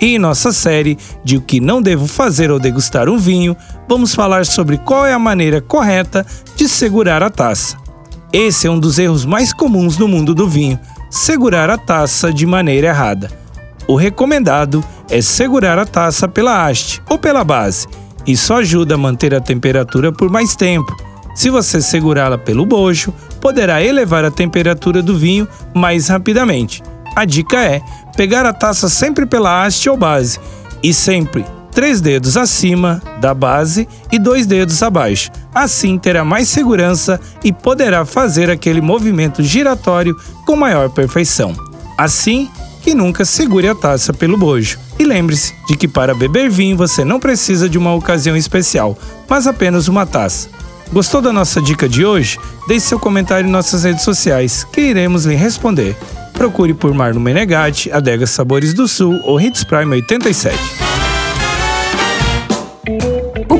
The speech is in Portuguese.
E em nossa série de O que não devo fazer ao degustar um vinho, vamos falar sobre qual é a maneira correta de segurar a taça. Esse é um dos erros mais comuns no mundo do vinho, segurar a taça de maneira errada. O recomendado é segurar a taça pela haste ou pela base isso ajuda a manter a temperatura por mais tempo. Se você segurá-la pelo bojo, poderá elevar a temperatura do vinho mais rapidamente. A dica é pegar a taça sempre pela haste ou base e sempre três dedos acima da base e dois dedos abaixo. Assim terá mais segurança e poderá fazer aquele movimento giratório com maior perfeição. Assim, que nunca segure a taça pelo bojo. E lembre-se de que para beber vinho você não precisa de uma ocasião especial, mas apenas uma taça. Gostou da nossa dica de hoje? Deixe seu comentário em nossas redes sociais, que iremos lhe responder. Procure por Marno Menegatti, Adega Sabores do Sul ou Hits Prime 87.